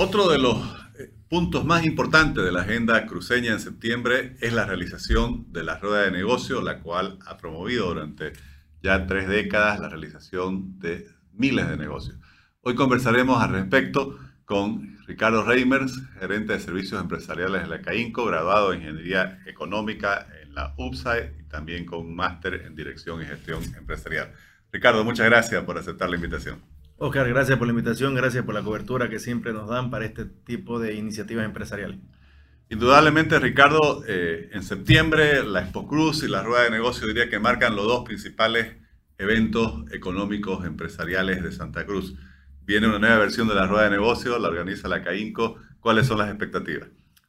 Otro de los eh, puntos más importantes de la agenda cruceña en septiembre es la realización de la rueda de negocio, la cual ha promovido durante ya tres décadas la realización de miles de negocios. Hoy conversaremos al respecto con Ricardo Reimers, gerente de servicios empresariales de la CAINCO, graduado en Ingeniería Económica en la UPSAE y también con máster en Dirección y Gestión Empresarial. Ricardo, muchas gracias por aceptar la invitación. Oscar, gracias por la invitación, gracias por la cobertura que siempre nos dan para este tipo de iniciativas empresariales. Indudablemente, Ricardo, eh, en septiembre la Expo Cruz y la Rueda de Negocio diría que marcan los dos principales eventos económicos empresariales de Santa Cruz. Viene una nueva versión de la Rueda de Negocio, la organiza la CAINCO. ¿Cuáles son las expectativas?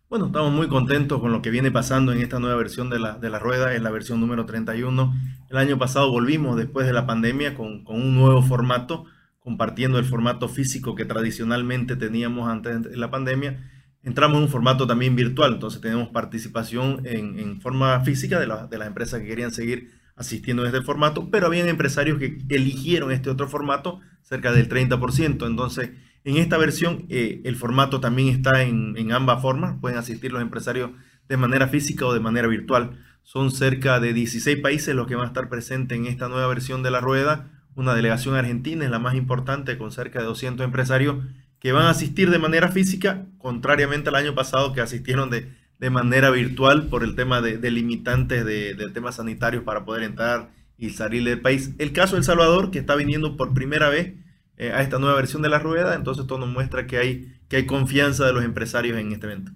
Bueno, estamos muy contentos con lo que viene pasando en esta nueva versión de la, de la rueda, en la versión número 31. El año pasado volvimos después de la pandemia con, con un nuevo formato, compartiendo el formato físico que tradicionalmente teníamos antes de la pandemia entramos en un formato también virtual, entonces tenemos participación en, forma física de, de, las empresas que querían seguir asistiendo a este formato, pero habían empresarios que eligieron este otro formato, cerca del 30%. Entonces, en esta versión, eh, el formato también está en, en, ambas formas, pueden asistir los empresarios de manera física o de manera virtual. Son cerca de 16 países los que van a estar presentes en esta nueva versión de la rueda. Una delegación argentina es la más importante, con cerca de 200 empresarios que van a asistir de manera física, contrariamente al año pasado que asistieron de, de manera virtual por el tema de, de limitantes de, del tema sanitario para poder entrar y salir del país. El caso de El Salvador, que está viniendo por primera vez eh, a esta nueva versión de la rueda, entonces esto nos muestra que hay, que hay confianza de los empresarios en este evento.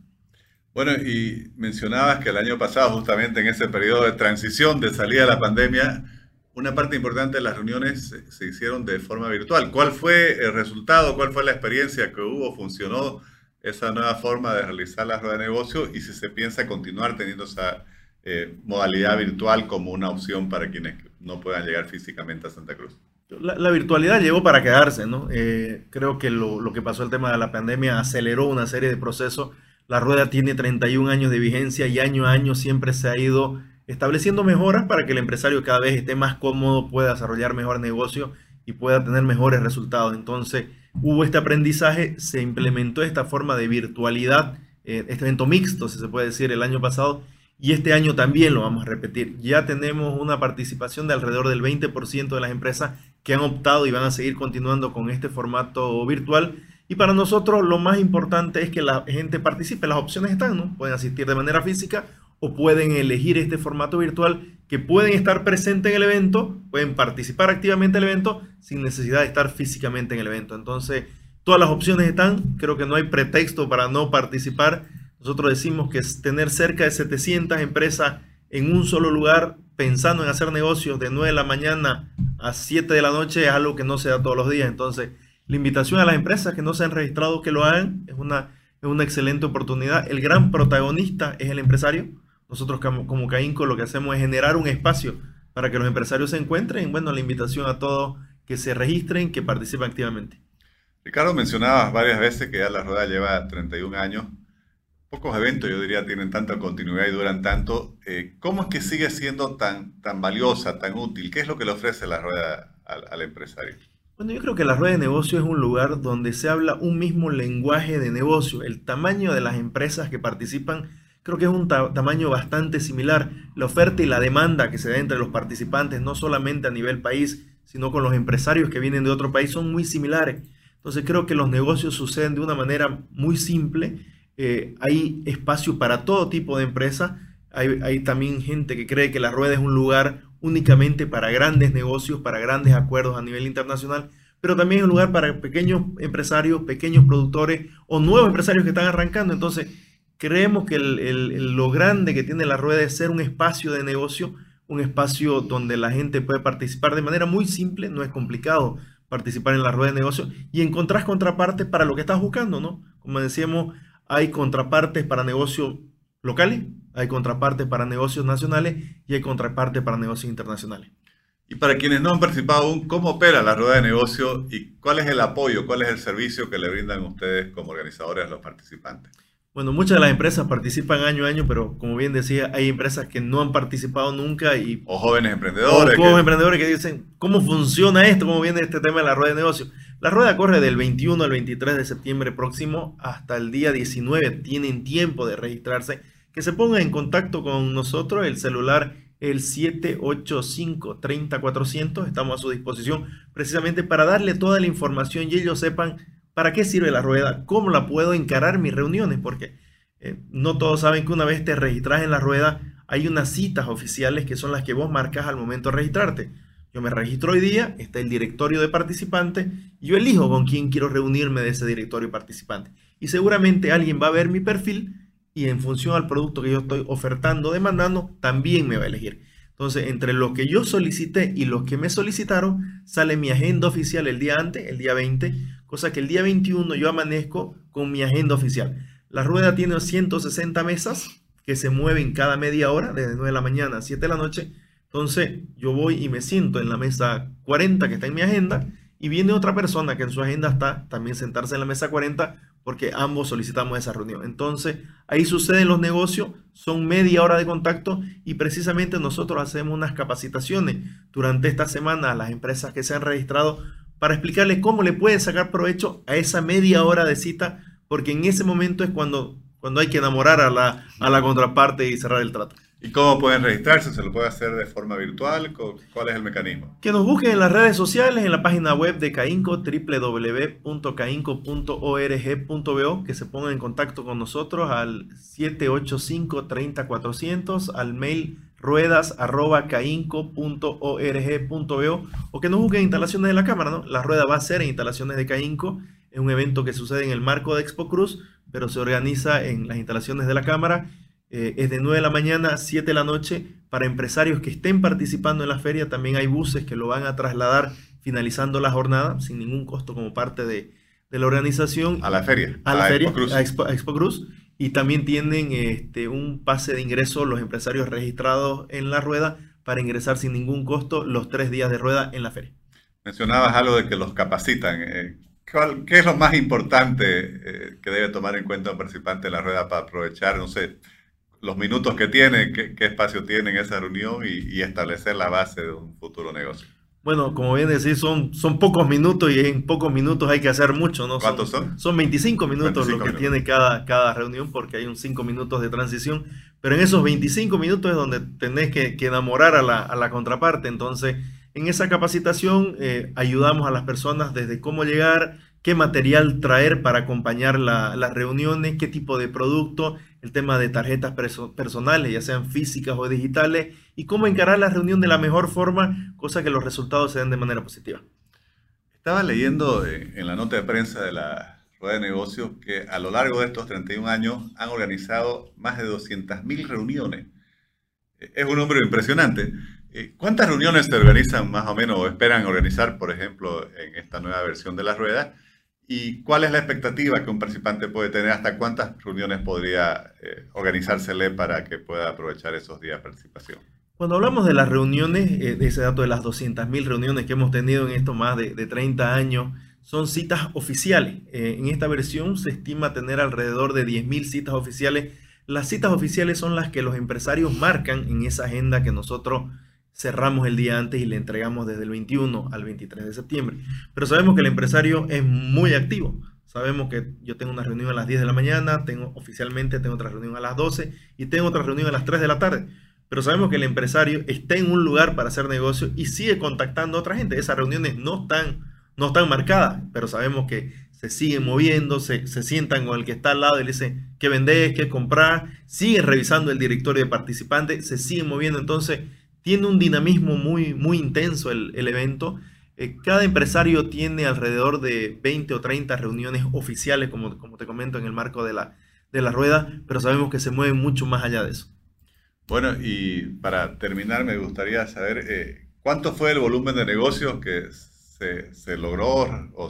Bueno, y mencionabas que el año pasado, justamente en ese periodo de transición de salida de la pandemia, una parte importante de las reuniones se, hicieron de forma virtual. ¿Cuál fue el resultado? ¿Cuál fue la experiencia que hubo? ¿Funcionó esa nueva forma de realizar la rueda de negocio? Y si se piensa continuar teniendo esa eh, modalidad virtual como una opción para quienes no puedan llegar físicamente a Santa Cruz. La, virtualidad llegó para quedarse, ¿no? Eh, creo que lo, lo, que pasó el tema de la pandemia aceleró una serie de procesos. La rueda tiene 31 años de vigencia y año a año siempre se ha ido estableciendo mejoras para que el empresario cada vez esté más cómodo, pueda desarrollar mejor negocio y pueda tener mejores resultados. Entonces, hubo este aprendizaje, se implementó esta forma de virtualidad, eh, este evento mixto, si se puede decir, el año pasado, y este año también lo vamos a repetir. Ya tenemos una participación de alrededor del 20% de las empresas que han optado y van a seguir continuando con este formato virtual. Y para nosotros lo más importante es que la gente participe. Las opciones están, ¿no? Pueden asistir de manera física o pueden elegir este formato virtual que pueden estar presentes en el evento, pueden participar activamente en el evento sin necesidad de estar físicamente en el evento. Entonces, todas las opciones están, creo que no hay pretexto para no participar. Nosotros decimos que es tener cerca de 700 empresas en un solo lugar pensando en hacer negocios de 9 de la mañana a 7 de la noche es algo que no se da todos los días. Entonces, la invitación a las empresas que no se han registrado que lo hagan es una, es una excelente oportunidad. El gran protagonista es el empresario nosotros como CAINCO lo que hacemos es generar un espacio para que los empresarios se encuentren. Bueno, la invitación a todos que se registren, que participen activamente. Ricardo, mencionabas varias veces que ya la rueda lleva 31 años. Pocos eventos, yo diría, tienen tanta continuidad y duran tanto. Eh, ¿Cómo es que sigue siendo tan, tan valiosa, tan útil? ¿Qué es lo que le ofrece la rueda al, al empresario? Bueno, yo creo que la rueda de negocio es un lugar donde se habla un mismo lenguaje de negocio. El tamaño de las empresas que participan Creo que es un tamaño bastante similar. La oferta y la demanda que se da entre los participantes, no solamente a nivel país, sino con los empresarios que vienen de otro país, son muy similares. Entonces creo que los negocios suceden de una manera muy simple. Eh, hay espacio para todo tipo de empresas. Hay, hay, también gente que cree que la rueda es un lugar únicamente para grandes negocios, para grandes acuerdos a nivel internacional, pero también es un lugar para pequeños empresarios, pequeños productores o nuevos empresarios que están arrancando. Entonces, Creemos que lo grande que tiene la rueda es ser un espacio de negocio, un espacio donde la gente puede participar de manera muy simple, no es complicado participar en la rueda de negocio y encontrar contrapartes para lo que estás buscando, ¿no? Como decíamos, hay contrapartes para negocios locales, hay contrapartes para negocios nacionales y hay contrapartes para negocios internacionales. Y para quienes no han participado aún, ¿cómo opera la rueda de negocio y cuál es el apoyo, cuál es el servicio que le brindan ustedes como organizadores a los participantes? Bueno, muchas de las empresas participan año a año, pero como bien decía, hay empresas que no han participado nunca y... O jóvenes emprendedores. O jóvenes emprendedores que dicen, ¿cómo funciona esto? ¿Cómo viene este tema de la rueda de negocio? La rueda corre del 21 al 23 de septiembre próximo hasta el día 19. Tienen tiempo de registrarse. Que se pongan en contacto con nosotros. El celular el 785-30400. Estamos a su disposición precisamente para darle toda la información y ellos sepan para qué sirve la rueda, cómo la puedo encarar mis reuniones, porque eh, no todos saben que una vez te registras en la rueda, hay unas citas oficiales que son las que vos marcas al momento de registrarte. Yo me registro hoy día, está el directorio de participantes, y yo elijo con quién quiero reunirme de ese directorio participante. Y seguramente alguien va a ver mi perfil y en función al producto que yo estoy ofertando, demandando, también me va a elegir. Entonces, entre lo que yo solicité y los que me solicitaron, sale mi agenda oficial el día antes, el día 20, cosa que el día 21 yo amanezco con mi agenda oficial. La rueda tiene 160 mesas que se mueven cada media hora, desde 9 de la mañana a 7 de la noche. Entonces, yo voy y me siento en la mesa 40 que está en mi agenda y viene otra persona que en su agenda está también sentarse en la mesa 40 porque ambos solicitamos esa reunión. Entonces, ahí suceden los negocios, son media hora de contacto y precisamente nosotros hacemos unas capacitaciones durante esta semana a las empresas que se han registrado para explicarles cómo le pueden sacar provecho a esa media hora de cita, porque en ese momento es cuando, cuando hay que enamorar a la, a la contraparte y cerrar el trato. ¿Y cómo pueden registrarse? ¿Se lo puede hacer de forma virtual? ¿Cuál es el mecanismo? Que nos busquen en las redes sociales, en la página web de Cainco, www.cainco.org.bo, que se pongan en contacto con nosotros al 785-30400, al mail ruedas.cainco.org.bo o que nos busquen instalaciones de la cámara, ¿no? La rueda va a ser en instalaciones de Cainco, es un evento que sucede en el marco de Expo Cruz, pero se organiza en las instalaciones de la cámara eh, es de 9 de la mañana a 7 de la noche. Para empresarios que estén participando en la feria, también hay buses que lo van a trasladar finalizando la jornada, sin ningún costo como parte de, la organización. A la feria. A la feria, Expo A, Expo, Cruz. Y también tienen este, un pase de ingreso los empresarios registrados en la rueda para ingresar sin ningún costo los tres días de rueda en la feria. Mencionabas algo de que los capacitan. Eh, ¿Qué es lo más importante eh, que debe tomar en cuenta un participante de la rueda para aprovechar, no sé, los minutos que tiene, qué, espacio tiene en esa reunión y, establecer la base de un futuro negocio. Bueno, como bien decís, son, son pocos minutos y en pocos minutos hay que hacer mucho, ¿no? ¿Cuántos son? Son 25 minutos lo que tiene cada, cada reunión porque hay un 5 minutos de transición, pero en esos 25 minutos es donde tenés que, enamorar a la, a la, contraparte. Entonces, en esa capacitación eh, ayudamos a las personas desde cómo llegar, qué material traer para acompañar las reuniones, qué tipo de producto, el tema de tarjetas personales, ya sean físicas o digitales, y cómo encarar la reunión de la mejor forma, cosa que los resultados se den de manera positiva. Estaba leyendo en la nota de prensa de la Rueda de Negocios que a lo largo de estos 31 años han organizado más de 200.000 reuniones. Es un número impresionante. Eh, ¿Cuántas reuniones se organizan más o menos o esperan organizar, por ejemplo, en esta nueva versión de la rueda? ¿Y cuál es la expectativa que un participante puede tener? ¿Hasta cuántas reuniones podría eh, organizársele para que pueda aprovechar esos días de participación? Cuando hablamos de las reuniones, eh, de ese dato de las 200.000 reuniones que hemos tenido en estos más de, 30 años, son citas oficiales. Eh, en esta versión se estima tener alrededor de 10.000 citas oficiales. Las citas oficiales son las que los empresarios marcan en esa agenda que nosotros cerramos el día antes y le entregamos desde el 21 al 23 de septiembre. Pero sabemos que el empresario es muy activo. Sabemos que yo tengo una reunión a las 10 de la mañana, tengo oficialmente tengo otra reunión a las 12 y tengo otra reunión a las 3 de la tarde. Pero sabemos que el empresario está en un lugar para hacer negocio y sigue contactando a otra gente. Esas reuniones no están, no están marcadas, pero sabemos que se siguen moviendo, se, se sientan con el que está al lado y le dicen qué vendés, qué comprar, siguen revisando el directorio de participantes, se siguen moviendo. Entonces, tiene un dinamismo muy, muy intenso el, evento. Eh, cada empresario tiene alrededor de 20 o 30 reuniones oficiales, como, como te comento, en el marco de la, de la rueda, pero sabemos que se mueven mucho más allá de eso. Bueno, y para terminar, me gustaría saber eh, cuánto fue el volumen de negocios que se, se logró, o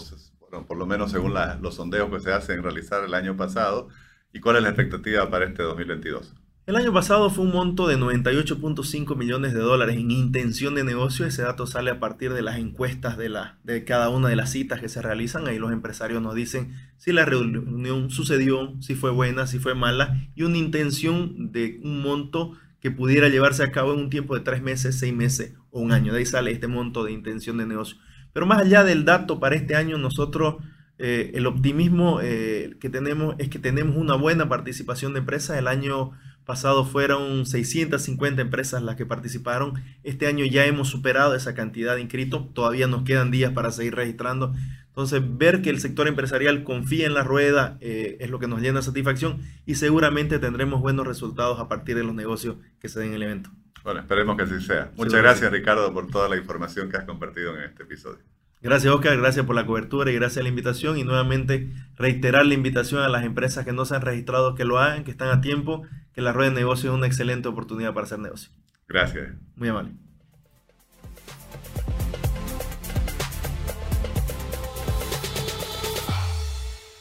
por lo menos según los sondeos que se hacen realizar el año pasado, y cuál es la expectativa para este 2022. El año pasado fue un monto de 98.5 millones de dólares en intención de negocio. Ese dato sale a partir de las encuestas de, la, de cada una de las citas que se realizan. Ahí los empresarios nos dicen si la reunión sucedió, si fue buena, si fue mala, y una intención de un monto que pudiera llevarse a cabo en un tiempo de tres meses, seis meses o un año. De ahí sale este monto de intención de negocio. Pero más allá del dato para este año, nosotros eh, el optimismo eh, que tenemos es que tenemos una buena participación de empresas. El año pasado fueron 650 empresas las que participaron. Este año ya hemos superado esa cantidad de inscritos. Todavía nos quedan días para seguir registrando. Entonces, ver que el sector empresarial confía en la rueda eh, es lo que nos llena de satisfacción y seguramente tendremos buenos resultados a partir de los negocios que se den en el evento. Bueno, esperemos que así sea. Muchas gracias, Ricardo, por toda la información que has compartido en este episodio. Gracias, Oscar. Gracias por la cobertura y gracias a la invitación. Y nuevamente reiterar la invitación a las empresas que no se han registrado que lo hagan, que están a tiempo, que la rueda de negocio es una excelente oportunidad para hacer negocio. Gracias. Muy amable.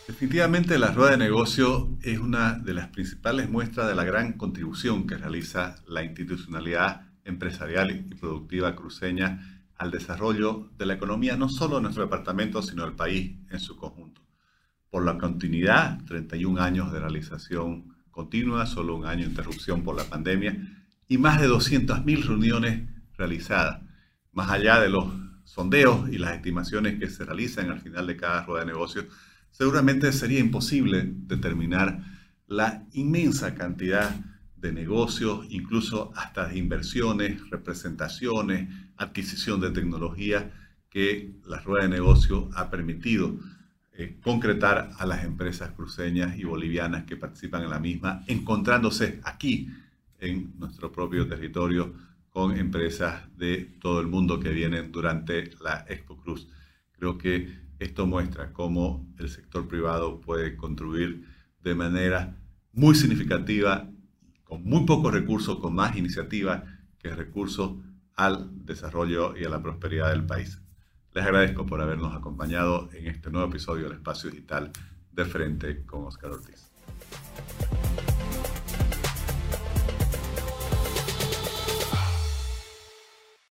Definitivamente la rueda de negocio es una de las principales muestras de la gran contribución que realiza la institucionalidad empresarial y productiva cruceña al desarrollo de la economía no solo de nuestro departamento, sino del país en su conjunto. Por la continuidad, 31 años de realización continua, solo un año de interrupción por la pandemia y más de 200.000 reuniones realizadas, más allá de los sondeos y las estimaciones que se realizan al final de cada rueda de negocios, seguramente sería imposible determinar la inmensa cantidad de negocios, incluso hasta inversiones, representaciones, adquisición de tecnología que la rueda de negocio ha permitido eh, concretar a las empresas cruceñas y bolivianas que participan en la misma, encontrándose aquí en nuestro propio territorio con empresas de todo el mundo que vienen durante la Expo Cruz. Creo que esto muestra cómo el sector privado puede contribuir de manera muy significativa, con muy pocos recursos, con más iniciativa que recursos al desarrollo y a la prosperidad del país. Les agradezco por habernos acompañado en este nuevo episodio del Espacio Digital de Frente con Oscar Ortiz.